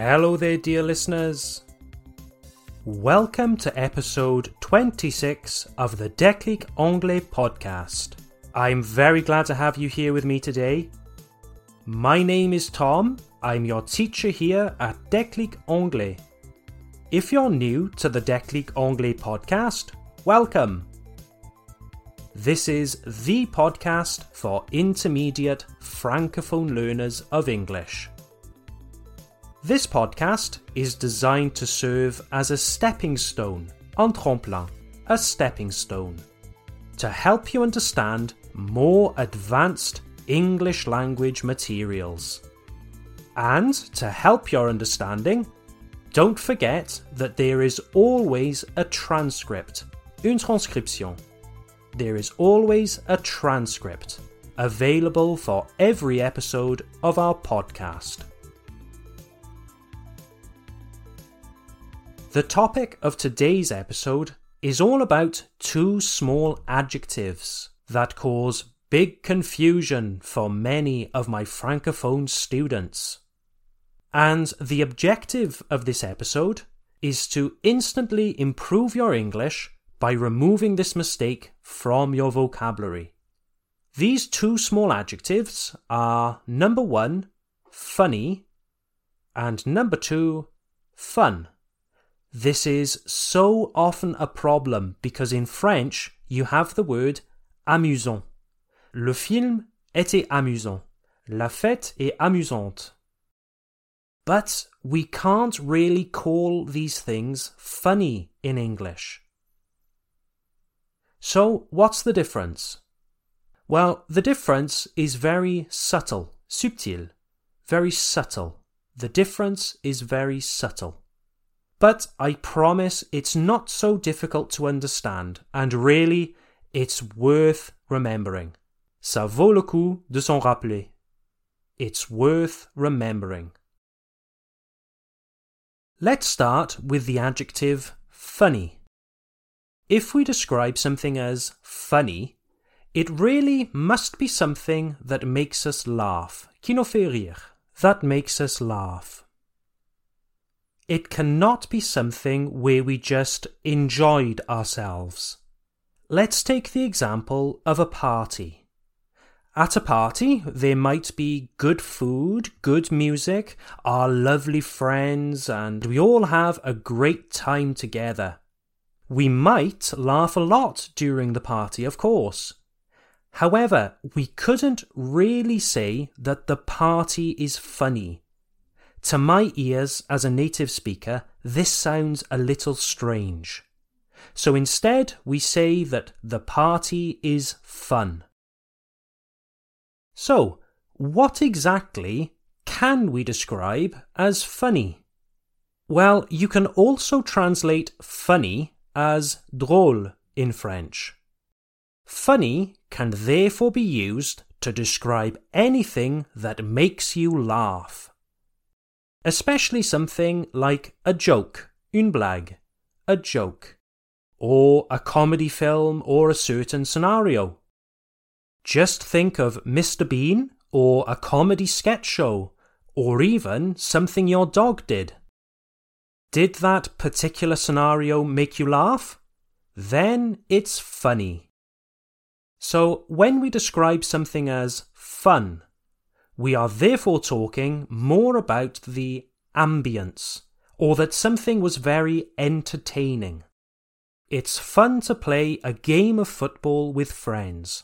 Hello there, dear listeners. Welcome to episode 26 of the Déclic Anglais podcast. I'm very glad to have you here with me today. My name is Tom. I'm your teacher here at Déclic Anglais. If you're new to the Déclic Anglais podcast, welcome. This is the podcast for intermediate francophone learners of English. This podcast is designed to serve as a stepping stone, un tremplin, a stepping stone, to help you understand more advanced English language materials. And to help your understanding, don't forget that there is always a transcript, une transcription. There is always a transcript available for every episode of our podcast. The topic of today's episode is all about two small adjectives that cause big confusion for many of my Francophone students. And the objective of this episode is to instantly improve your English by removing this mistake from your vocabulary. These two small adjectives are number one, funny, and number two, fun. This is so often a problem because in French you have the word amusant. Le film était amusant. La fête est amusante. But we can't really call these things funny in English. So, what's the difference? Well, the difference is very subtle, subtil, very subtle. The difference is very subtle. But I promise it's not so difficult to understand, and really, it's worth remembering. Ça vaut le coup de s'en rappeler. It's worth remembering. Let's start with the adjective funny. If we describe something as funny, it really must be something that makes us laugh, qui nous fait rire, that makes us laugh. It cannot be something where we just enjoyed ourselves. Let's take the example of a party. At a party, there might be good food, good music, our lovely friends, and we all have a great time together. We might laugh a lot during the party, of course. However, we couldn't really say that the party is funny to my ears as a native speaker, this sounds a little strange. So instead, we say that the party is fun. So, what exactly can we describe as funny? Well, you can also translate funny as drôle in French. Funny can therefore be used to describe anything that makes you laugh especially something like a joke, une blague, a joke, or a comedy film or a certain scenario. Just think of Mr. Bean or a comedy sketch show, or even something your dog did. Did that particular scenario make you laugh? Then it's funny. So when we describe something as fun, we are therefore talking more about the ambience, or that something was very entertaining. It's fun to play a game of football with friends.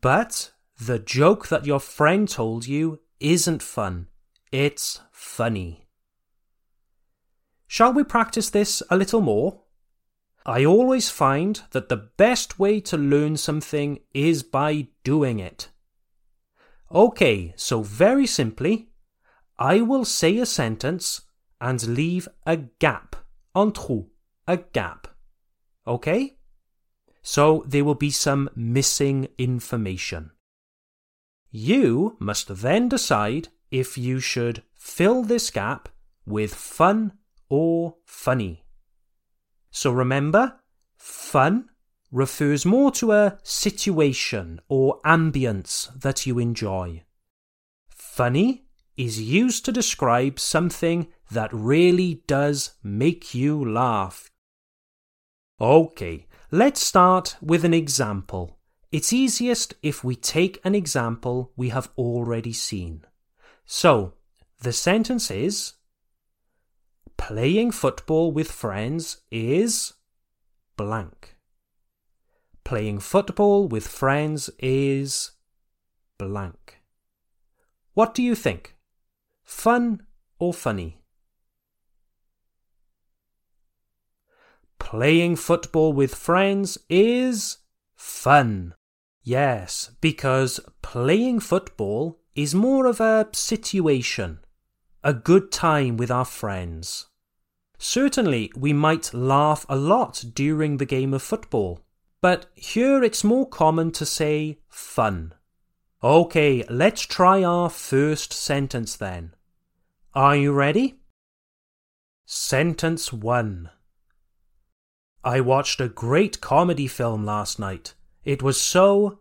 But the joke that your friend told you isn't fun, it's funny. Shall we practice this a little more? I always find that the best way to learn something is by doing it. Okay, so very simply, I will say a sentence and leave a gap, un trou, a gap. Okay? So there will be some missing information. You must then decide if you should fill this gap with fun or funny. So remember, fun refers more to a situation or ambience that you enjoy. Funny is used to describe something that really does make you laugh. Okay, let's start with an example. It's easiest if we take an example we have already seen. So, the sentence is Playing football with friends is blank. Playing football with friends is blank. What do you think? Fun or funny? Playing football with friends is fun. Yes, because playing football is more of a situation, a good time with our friends. Certainly, we might laugh a lot during the game of football, but here it's more common to say fun. Okay, let's try our first sentence then. Are you ready? Sentence 1 I watched a great comedy film last night. It was so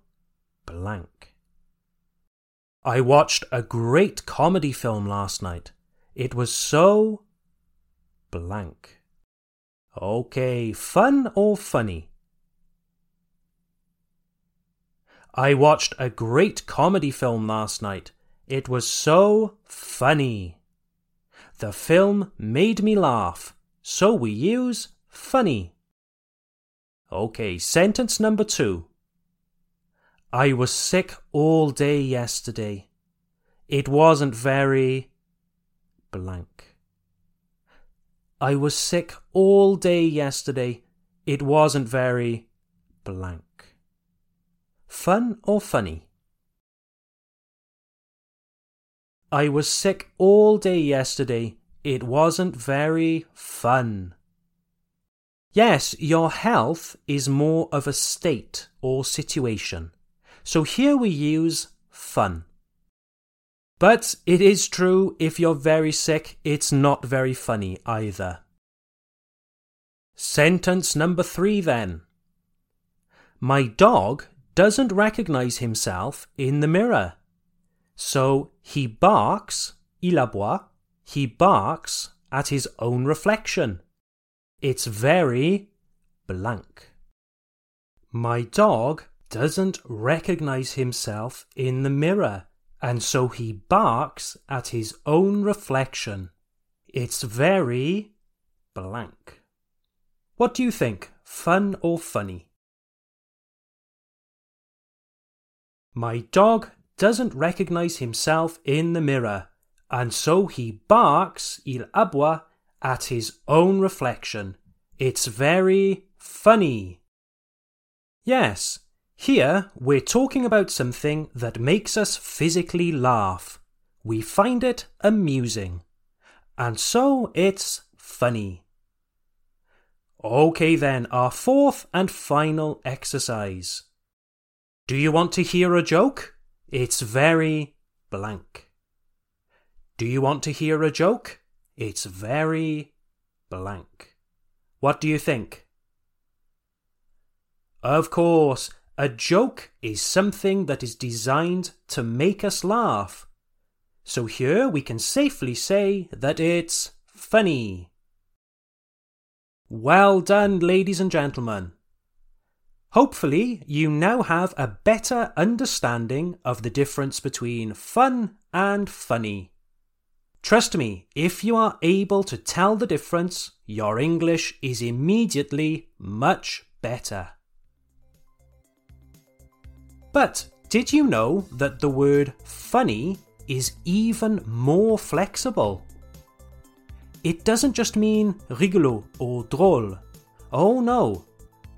blank. I watched a great comedy film last night. It was so blank. Okay, fun or funny? I watched a great comedy film last night. It was so funny. The film made me laugh, so we use funny. Okay, sentence number two. I was sick all day yesterday. It wasn't very blank. I was sick all day yesterday. It wasn't very blank. Fun or funny? I was sick all day yesterday. It wasn't very fun. Yes, your health is more of a state or situation. So here we use fun. But it is true, if you're very sick, it's not very funny either. Sentence number three then. My dog doesn't recognize himself in the mirror. So he barks, il aboie, he barks at his own reflection. It's very blank. My dog doesn't recognize himself in the mirror, and so he barks at his own reflection. It's very blank. What do you think? Fun or funny? My dog doesn't recognize himself in the mirror, and so he barks, il aboie, at his own reflection. It's very funny. Yes, here we're talking about something that makes us physically laugh. We find it amusing. And so it's funny. Okay, then, our fourth and final exercise. Do you want to hear a joke? It's very blank. Do you want to hear a joke? It's very blank. What do you think? Of course, a joke is something that is designed to make us laugh. So here we can safely say that it's funny. Well done, ladies and gentlemen. Hopefully, you now have a better understanding of the difference between fun and funny. Trust me, if you are able to tell the difference, your English is immediately much better. But did you know that the word funny is even more flexible? It doesn't just mean rigolo or drôle. Oh no,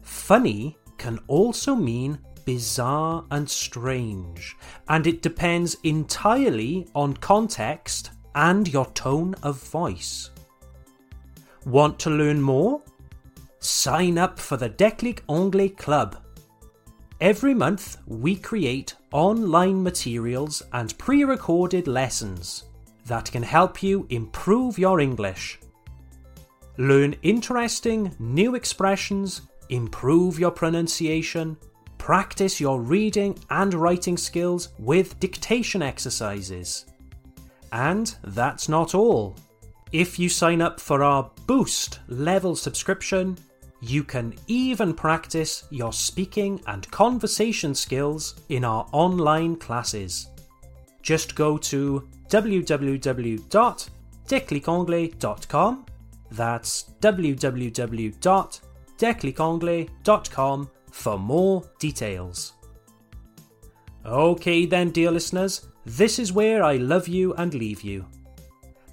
funny can also mean bizarre and strange, and it depends entirely on context and your tone of voice. Want to learn more? Sign up for the Déclic Anglais Club. Every month, we create online materials and pre recorded lessons that can help you improve your English. Learn interesting new expressions improve your pronunciation, practice your reading and writing skills with dictation exercises. And that's not all. If you sign up for our Boost level subscription, you can even practice your speaking and conversation skills in our online classes. Just go to www.declicanglais.com. That's www.declicanglais.com for more details. Okay, then, dear listeners, this is where I love you and leave you.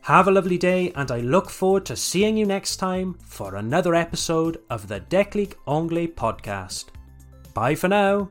Have a lovely day, and I look forward to seeing you next time for another episode of the Déclic Anglais podcast. Bye for now.